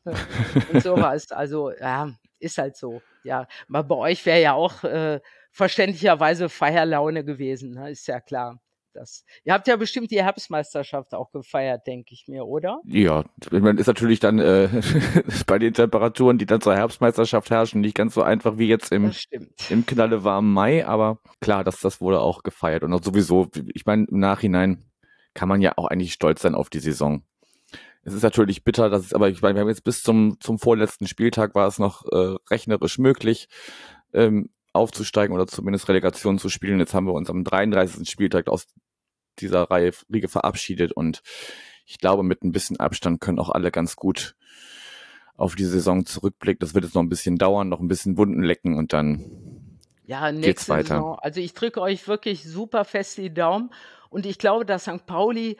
und sowas. Also, ja, ist halt so. Ja, aber bei euch wäre ja auch äh, verständlicherweise Feierlaune gewesen, ne? ist ja klar. Das. Ihr habt ja bestimmt die Herbstmeisterschaft auch gefeiert, denke ich mir, oder? Ja, man ist natürlich dann äh, bei den Temperaturen, die dann zur Herbstmeisterschaft herrschen, nicht ganz so einfach wie jetzt im, im knalle warmen Mai, aber klar, das, das wurde auch gefeiert. Und auch sowieso, ich meine, im Nachhinein kann man ja auch eigentlich stolz sein auf die Saison. Es ist natürlich bitter, dass es, aber ich meine, wir haben jetzt bis zum, zum vorletzten Spieltag war es noch äh, rechnerisch möglich, ähm, aufzusteigen oder zumindest Relegation zu spielen. Jetzt haben wir uns am 33. Spieltag aus dieser Reihe Riege verabschiedet und ich glaube, mit ein bisschen Abstand können auch alle ganz gut auf die Saison zurückblicken. Das wird jetzt noch ein bisschen dauern, noch ein bisschen Wunden lecken und dann ja, geht's weiter. Saison. Also ich drücke euch wirklich super fest die Daumen und ich glaube, dass St. Pauli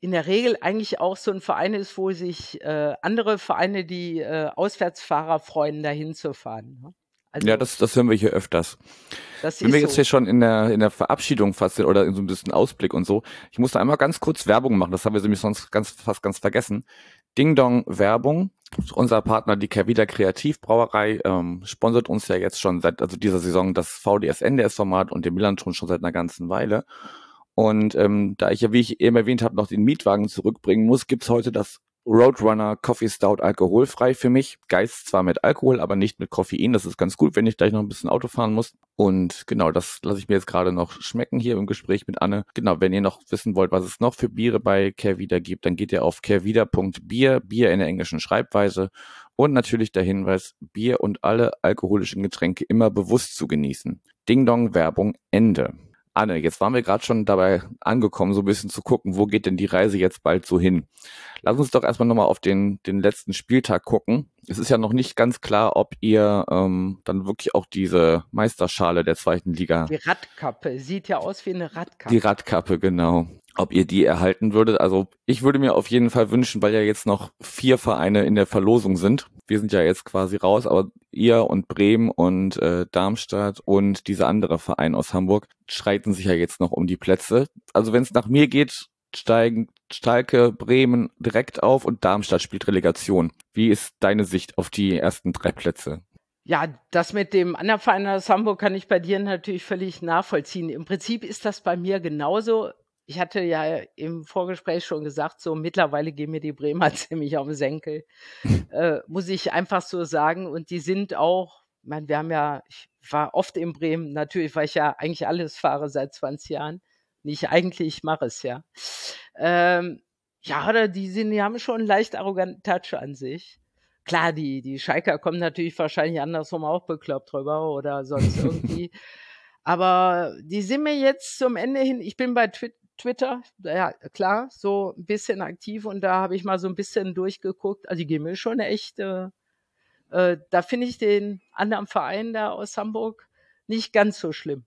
in der Regel eigentlich auch so ein Verein ist, wo sich äh, andere Vereine, die äh, Auswärtsfahrer freuen, dahin zu fahren. Ne? Also, Ja, das, das hören wir hier öfters. das Wenn wir jetzt so. hier schon in der, in der Verabschiedung fast sind oder in so ein bisschen Ausblick und so, ich muss da einmal ganz kurz Werbung machen, das haben wir nämlich sonst ganz, fast ganz vergessen. Ding Dong Werbung. Unser Partner, die Kervida Kreativbrauerei, ähm, sponsert uns ja jetzt schon seit, also dieser Saison das VDS NDS Format und den Millanton schon seit einer ganzen Weile. Und ähm, da ich ja, wie ich eben erwähnt habe, noch den Mietwagen zurückbringen muss, gibt's heute das Roadrunner Coffee Stout alkoholfrei für mich. Geist zwar mit Alkohol, aber nicht mit Koffein. Das ist ganz gut, wenn ich gleich noch ein bisschen Auto fahren muss. Und genau, das lasse ich mir jetzt gerade noch schmecken hier im Gespräch mit Anne. Genau, wenn ihr noch wissen wollt, was es noch für Biere bei Kervida gibt, dann geht ihr auf kervida.bier, Bier in der englischen Schreibweise. Und natürlich der Hinweis, Bier und alle alkoholischen Getränke immer bewusst zu genießen. Ding Dong Werbung Ende. Anne, jetzt waren wir gerade schon dabei angekommen, so ein bisschen zu gucken, wo geht denn die Reise jetzt bald so hin? Lass uns doch erstmal nochmal auf den, den letzten Spieltag gucken. Es ist ja noch nicht ganz klar, ob ihr ähm, dann wirklich auch diese Meisterschale der zweiten Liga, Die Radkappe sieht ja aus wie eine Radkappe. die Radkappe, genau, ob ihr die erhalten würdet. Also ich würde mir auf jeden Fall wünschen, weil ja jetzt noch vier Vereine in der Verlosung sind. Wir sind ja jetzt quasi raus, aber ihr und Bremen und äh, Darmstadt und dieser andere Verein aus Hamburg streiten sich ja jetzt noch um die Plätze. Also wenn es nach mir geht, steigen Schalke, Bremen direkt auf und Darmstadt spielt Relegation. Wie ist deine Sicht auf die ersten drei Plätze? Ja, das mit dem anderen Verein aus Hamburg kann ich bei dir natürlich völlig nachvollziehen. Im Prinzip ist das bei mir genauso. Ich hatte ja im Vorgespräch schon gesagt, so mittlerweile gehen mir die Bremer ziemlich auf den Senkel. äh, muss ich einfach so sagen. Und die sind auch, ich meine, wir haben ja, ich war oft in Bremen, natürlich, weil ich ja eigentlich alles fahre seit 20 Jahren. Nicht eigentlich, ich mache es ja. Ähm, ja, oder die sind, die haben schon einen leicht arroganten Touch an sich. Klar, die, die Schalker kommen natürlich wahrscheinlich andersrum auch bekloppt drüber oder sonst irgendwie. Aber die sind mir jetzt zum Ende hin, ich bin bei Twi Twitter, ja klar, so ein bisschen aktiv und da habe ich mal so ein bisschen durchgeguckt. Also die gehen mir schon echt, äh, äh, da finde ich den anderen Verein da aus Hamburg nicht ganz so schlimm.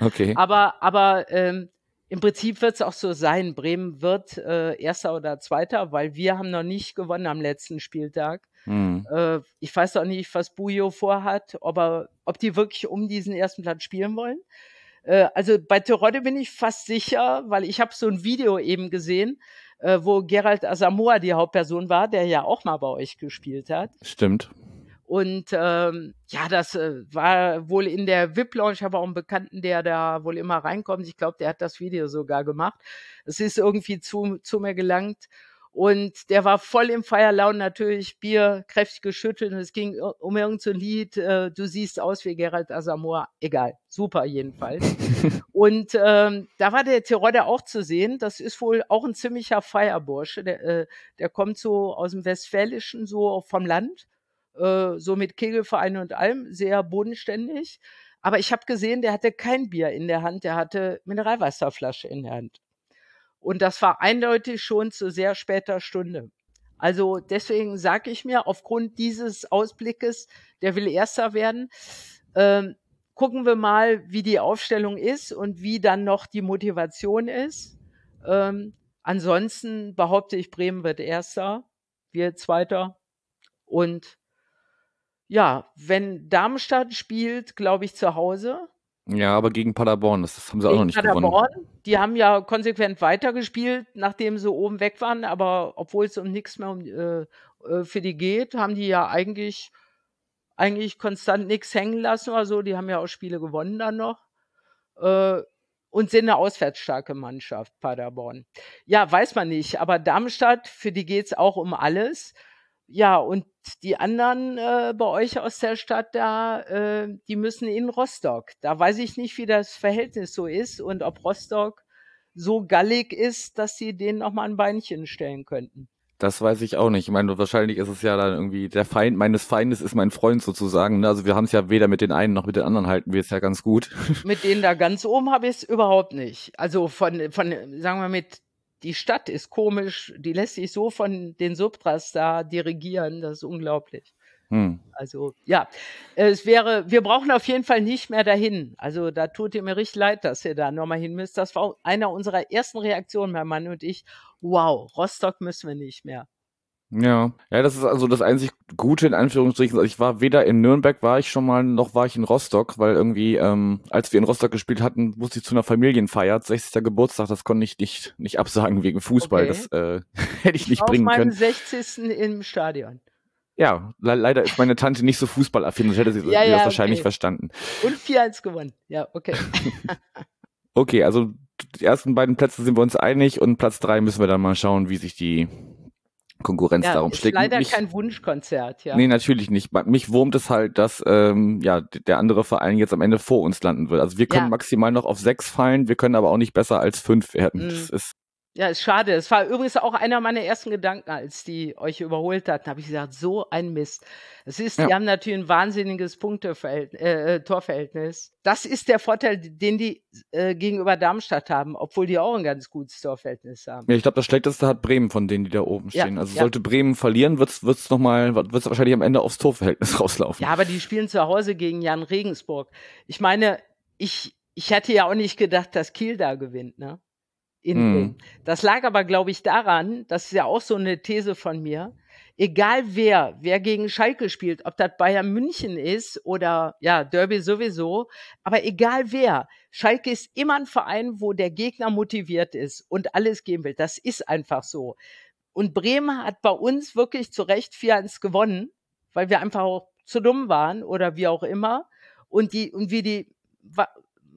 Okay. Aber, aber ähm, im Prinzip wird es auch so sein. Bremen wird äh, Erster oder Zweiter, weil wir haben noch nicht gewonnen am letzten Spieltag. Hm. Äh, ich weiß auch nicht, was Bujo vorhat, ob, er, ob die wirklich um diesen ersten Platz spielen wollen. Äh, also bei Terodde bin ich fast sicher, weil ich habe so ein Video eben gesehen, äh, wo Gerald Asamoah die Hauptperson war, der ja auch mal bei euch gespielt hat. Stimmt. Und ähm, ja, das äh, war wohl in der VIP-Lounge. Ich habe auch einen Bekannten, der da wohl immer reinkommt. Ich glaube, der hat das Video sogar gemacht. Es ist irgendwie zu, zu mir gelangt. Und der war voll im Feierlaune, natürlich Bier kräftig geschüttelt. Und es ging um irgendein so Lied. Äh, du siehst aus wie Gerald Asamoah. Egal, super jedenfalls. Und ähm, da war der Tirode auch zu sehen. Das ist wohl auch ein ziemlicher Feierbursche. Der, äh, der kommt so aus dem Westfälischen, so vom Land äh, so mit Kegelverein und allem, sehr bodenständig. Aber ich habe gesehen, der hatte kein Bier in der Hand, der hatte Mineralwasserflasche in der Hand. Und das war eindeutig schon zu sehr später Stunde. Also deswegen sage ich mir, aufgrund dieses Ausblickes, der will Erster werden, ähm, gucken wir mal, wie die Aufstellung ist und wie dann noch die Motivation ist. Ähm, ansonsten behaupte ich, Bremen wird Erster, wir Zweiter. Und ja, wenn Darmstadt spielt, glaube ich, zu Hause. Ja, aber gegen Paderborn, das, das haben sie auch noch Gegen nicht gewonnen. Paderborn. Die haben ja konsequent weitergespielt, nachdem sie oben weg waren, aber obwohl es um nichts mehr um, äh, äh, für die geht, haben die ja eigentlich, eigentlich konstant nichts hängen lassen oder so. Die haben ja auch Spiele gewonnen dann noch. Äh, und sind eine auswärtsstarke Mannschaft, Paderborn. Ja, weiß man nicht, aber Darmstadt, für die geht's auch um alles. Ja, und die anderen äh, bei euch aus der Stadt da, äh, die müssen in Rostock. Da weiß ich nicht, wie das Verhältnis so ist und ob Rostock so gallig ist, dass sie denen noch mal ein Beinchen stellen könnten. Das weiß ich auch nicht. Ich meine, wahrscheinlich ist es ja dann irgendwie der Feind meines Feindes ist mein Freund sozusagen. Ne? Also wir haben es ja weder mit den einen noch mit den anderen halten wir es ja ganz gut. Mit denen da ganz oben habe ich es überhaupt nicht. Also von, von, sagen wir mit, die Stadt ist komisch, die lässt sich so von den Subtras da dirigieren, das ist unglaublich. Hm. Also ja, es wäre, wir brauchen auf jeden Fall nicht mehr dahin. Also da tut ihr mir richtig leid, dass ihr da nochmal hin müsst. Das war einer unserer ersten Reaktionen, mein Mann und ich. Wow, Rostock müssen wir nicht mehr. Ja, ja, das ist also das einzig Gute in Anführungsstrichen. Also ich war weder in Nürnberg, war ich schon mal, noch war ich in Rostock, weil irgendwie, ähm, als wir in Rostock gespielt hatten, musste ich zu einer Familienfeier, 60. Geburtstag, das konnte ich nicht, nicht absagen wegen Fußball. Okay. Das äh, hätte ich nicht ich bringen können. Auf meinem 60. im Stadion. Ja, le leider ist meine Tante nicht so fußballaffin, sonst hätte sie ja, ja, das wahrscheinlich okay. verstanden. Und 4-1 gewonnen. Ja, okay. okay, also die ersten beiden Plätze sind wir uns einig und Platz drei müssen wir dann mal schauen, wie sich die Konkurrenz ja, darum schlägt. Leider mich, kein Wunschkonzert, ja. Nee, natürlich nicht. Mich wurmt es halt, dass ähm, ja der andere Verein jetzt am Ende vor uns landen wird. Also wir können ja. maximal noch auf sechs fallen, wir können aber auch nicht besser als fünf werden. Mhm. Das ist ja, ist schade. Es war übrigens auch einer meiner ersten Gedanken, als die euch überholt hatten. Habe ich gesagt, so ein Mist. Es ist, ja. die haben natürlich ein wahnsinniges Punkteverhältnis, äh, äh, Torverhältnis. Das ist der Vorteil, den die äh, gegenüber Darmstadt haben, obwohl die auch ein ganz gutes Torverhältnis haben. Ja, ich glaube, das schlechteste hat Bremen von denen, die da oben stehen. Ja, also ja. sollte Bremen verlieren, wird's wird's noch mal, wird's wahrscheinlich am Ende aufs Torverhältnis rauslaufen. Ja, aber die spielen zu Hause gegen Jan Regensburg. Ich meine, ich ich hätte ja auch nicht gedacht, dass Kiel da gewinnt, ne? Mhm. Das lag aber, glaube ich, daran, das ist ja auch so eine These von mir, egal wer, wer gegen Schalke spielt, ob das Bayern München ist oder ja, Derby sowieso, aber egal wer, Schalke ist immer ein Verein, wo der Gegner motiviert ist und alles geben will. Das ist einfach so. Und Bremen hat bei uns wirklich zu Recht 4-1 gewonnen, weil wir einfach auch zu dumm waren oder wie auch immer. Und die, und wie die,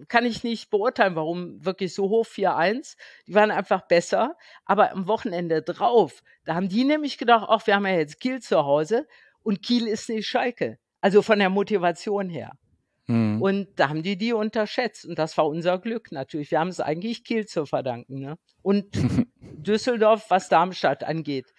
kann ich nicht beurteilen, warum wirklich so hoch 4-1. Die waren einfach besser. Aber am Wochenende drauf, da haben die nämlich gedacht, ach, wir haben ja jetzt Kiel zu Hause und Kiel ist nicht Schalke. Also von der Motivation her. Mhm. Und da haben die die unterschätzt. Und das war unser Glück natürlich. Wir haben es eigentlich Kiel zu verdanken. Ne? Und Düsseldorf, was Darmstadt angeht.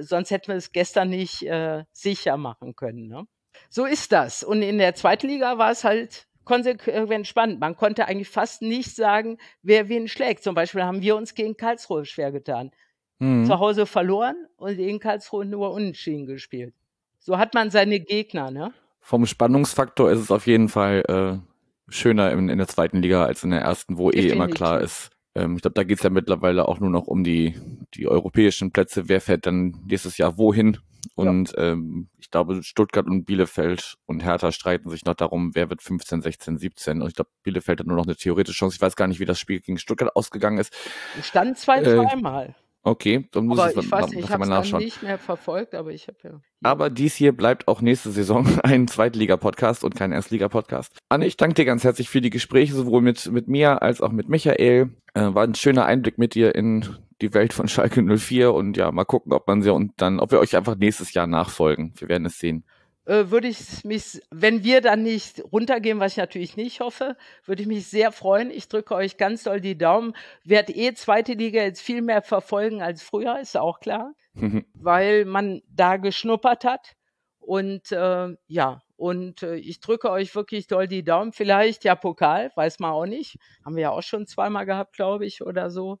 Sonst hätten wir es gestern nicht äh, sicher machen können. Ne? So ist das. Und in der zweiten Liga war es halt konsequent spannend. Man konnte eigentlich fast nicht sagen, wer wen schlägt. Zum Beispiel haben wir uns gegen Karlsruhe schwer getan. Mhm. Zu Hause verloren und gegen Karlsruhe nur unentschieden gespielt. So hat man seine Gegner, ne? Vom Spannungsfaktor ist es auf jeden Fall äh, schöner in, in, der zweiten Liga als in der ersten, wo Definitiv. eh immer klar ist. Ähm, ich glaube, da geht es ja mittlerweile auch nur noch um die, die europäischen Plätze. Wer fährt dann nächstes Jahr wohin? Und ja. ähm, ich glaube, Stuttgart und Bielefeld und Hertha streiten sich noch darum, wer wird 15, 16, 17. Und ich glaube, Bielefeld hat nur noch eine theoretische Chance. Ich weiß gar nicht, wie das Spiel gegen Stuttgart ausgegangen ist. Stand zwei, äh, zweimal. Okay, dann muss aber ich, ich weiß nicht, ich habe es nicht mehr verfolgt, aber ich habe ja. Aber dies hier bleibt auch nächste Saison ein Zweitliga-Podcast und kein Erstliga-Podcast. Anne, ich danke dir ganz herzlich für die Gespräche, sowohl mit, mit mir als auch mit Michael. Äh, war ein schöner Einblick mit dir in die Welt von Schalke 04 und ja, mal gucken, ob man sie und dann, ob wir euch einfach nächstes Jahr nachfolgen. Wir werden es sehen äh, würde ich mich, wenn wir dann nicht runtergehen, was ich natürlich nicht hoffe, würde ich mich sehr freuen. Ich drücke euch ganz doll die Daumen. Werd eh zweite Liga jetzt viel mehr verfolgen als früher, ist auch klar, weil man da geschnuppert hat. Und äh, ja, und äh, ich drücke euch wirklich doll die Daumen. Vielleicht ja Pokal, weiß man auch nicht. Haben wir ja auch schon zweimal gehabt, glaube ich, oder so.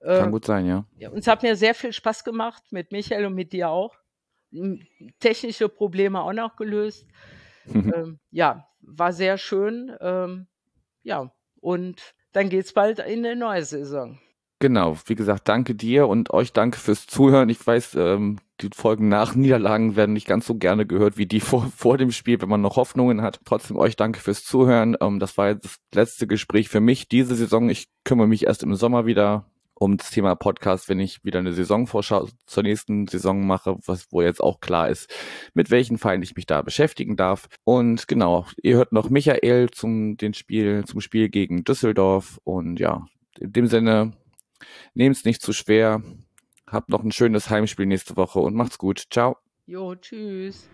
Äh, Kann gut sein, ja. ja. Uns hat mir sehr viel Spaß gemacht, mit Michael und mit dir auch technische Probleme auch noch gelöst. ähm, ja, war sehr schön. Ähm, ja, und dann geht's bald in eine neue Saison. Genau, wie gesagt, danke dir und euch danke fürs Zuhören. Ich weiß, ähm, die Folgen nach Niederlagen werden nicht ganz so gerne gehört wie die vor, vor dem Spiel, wenn man noch Hoffnungen hat. Trotzdem euch danke fürs Zuhören. Ähm, das war jetzt das letzte Gespräch für mich diese Saison. Ich kümmere mich erst im Sommer wieder um das Thema Podcast, wenn ich wieder eine Saisonvorschau zur nächsten Saison mache, was, wo jetzt auch klar ist, mit welchen Vereinen ich mich da beschäftigen darf. Und genau, ihr hört noch Michael zum, den Spiel, zum Spiel gegen Düsseldorf. Und ja, in dem Sinne, nehmt's nicht zu schwer. Habt noch ein schönes Heimspiel nächste Woche und macht's gut. Ciao. Jo, tschüss.